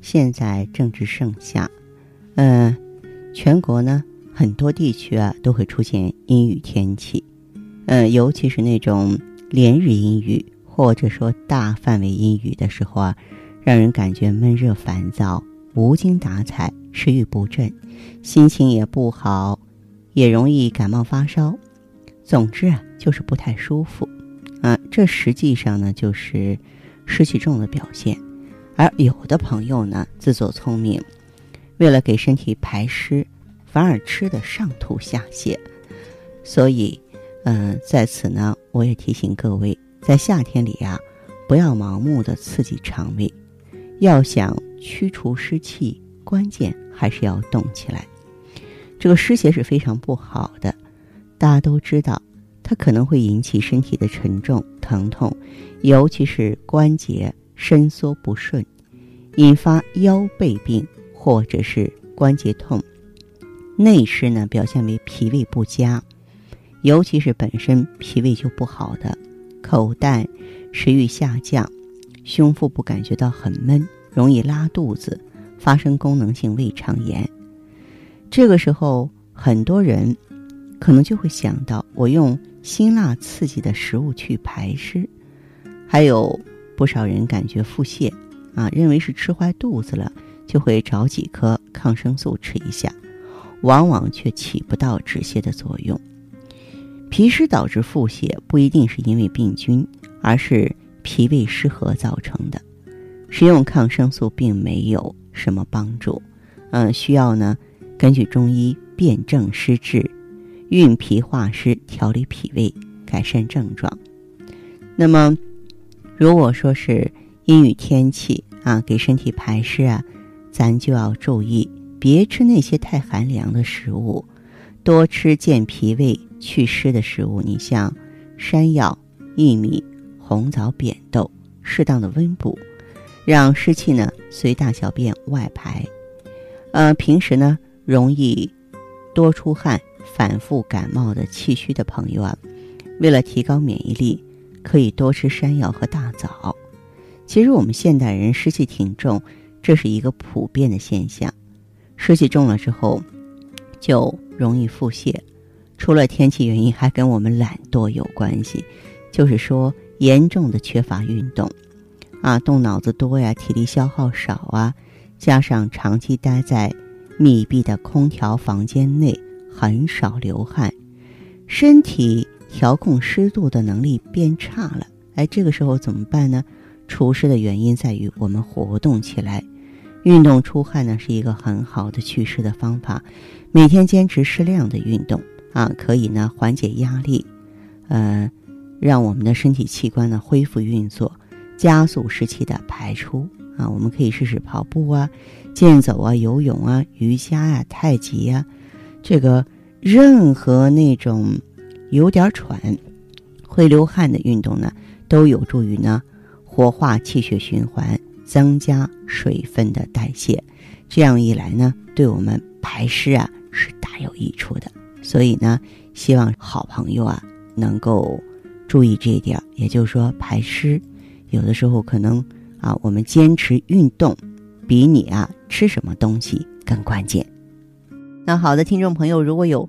现在正值盛夏，嗯，全国呢很多地区啊都会出现阴雨天气，嗯，尤其是那种连日阴雨。或者说大范围阴雨的时候啊，让人感觉闷热烦躁、无精打采、食欲不振，心情也不好，也容易感冒发烧。总之啊，就是不太舒服啊。这实际上呢，就是湿气重的表现。而有的朋友呢，自作聪明，为了给身体排湿，反而吃的上吐下泻。所以，嗯，在此呢，我也提醒各位。在夏天里呀，不要盲目的刺激肠胃，要想驱除湿气，关键还是要动起来。这个湿邪是非常不好的，大家都知道，它可能会引起身体的沉重、疼痛，尤其是关节伸缩不顺，引发腰背病或者是关节痛。内湿呢，表现为脾胃不佳，尤其是本身脾胃就不好的。口淡，食欲下降，胸腹部感觉到很闷，容易拉肚子，发生功能性胃肠炎。这个时候，很多人可能就会想到，我用辛辣刺激的食物去排湿。还有不少人感觉腹泻，啊，认为是吃坏肚子了，就会找几颗抗生素吃一下，往往却起不到止泻的作用。脾湿导致腹泻不一定是因为病菌，而是脾胃失和造成的。食用抗生素并没有什么帮助，嗯，需要呢根据中医辨证施治，运脾化湿，调理脾胃，改善症状。那么，如果说是阴雨天气啊，给身体排湿啊，咱就要注意，别吃那些太寒凉的食物，多吃健脾胃。祛湿的食物，你像山药、薏米、红枣、扁豆，适当的温补，让湿气呢随大小便外排。呃，平时呢容易多出汗、反复感冒的气虚的朋友啊，为了提高免疫力，可以多吃山药和大枣。其实我们现代人湿气挺重，这是一个普遍的现象。湿气重了之后，就容易腹泻。除了天气原因，还跟我们懒惰有关系，就是说严重的缺乏运动，啊，动脑子多呀，体力消耗少啊，加上长期待在密闭的空调房间内，很少流汗，身体调控湿度的能力变差了。哎，这个时候怎么办呢？除湿的原因在于我们活动起来，运动出汗呢是一个很好的祛湿的方法，每天坚持适量的运动。啊，可以呢缓解压力，呃，让我们的身体器官呢恢复运作，加速湿气的排出。啊，我们可以试试跑步啊、健走啊、游泳啊、瑜伽啊、太极呀，这个任何那种有点喘、会流汗的运动呢，都有助于呢活化气血循环，增加水分的代谢。这样一来呢，对我们排湿啊是大有益处的。所以呢，希望好朋友啊能够注意这一点，也就是说排湿，有的时候可能啊，我们坚持运动，比你啊吃什么东西更关键。那好的，听众朋友，如果有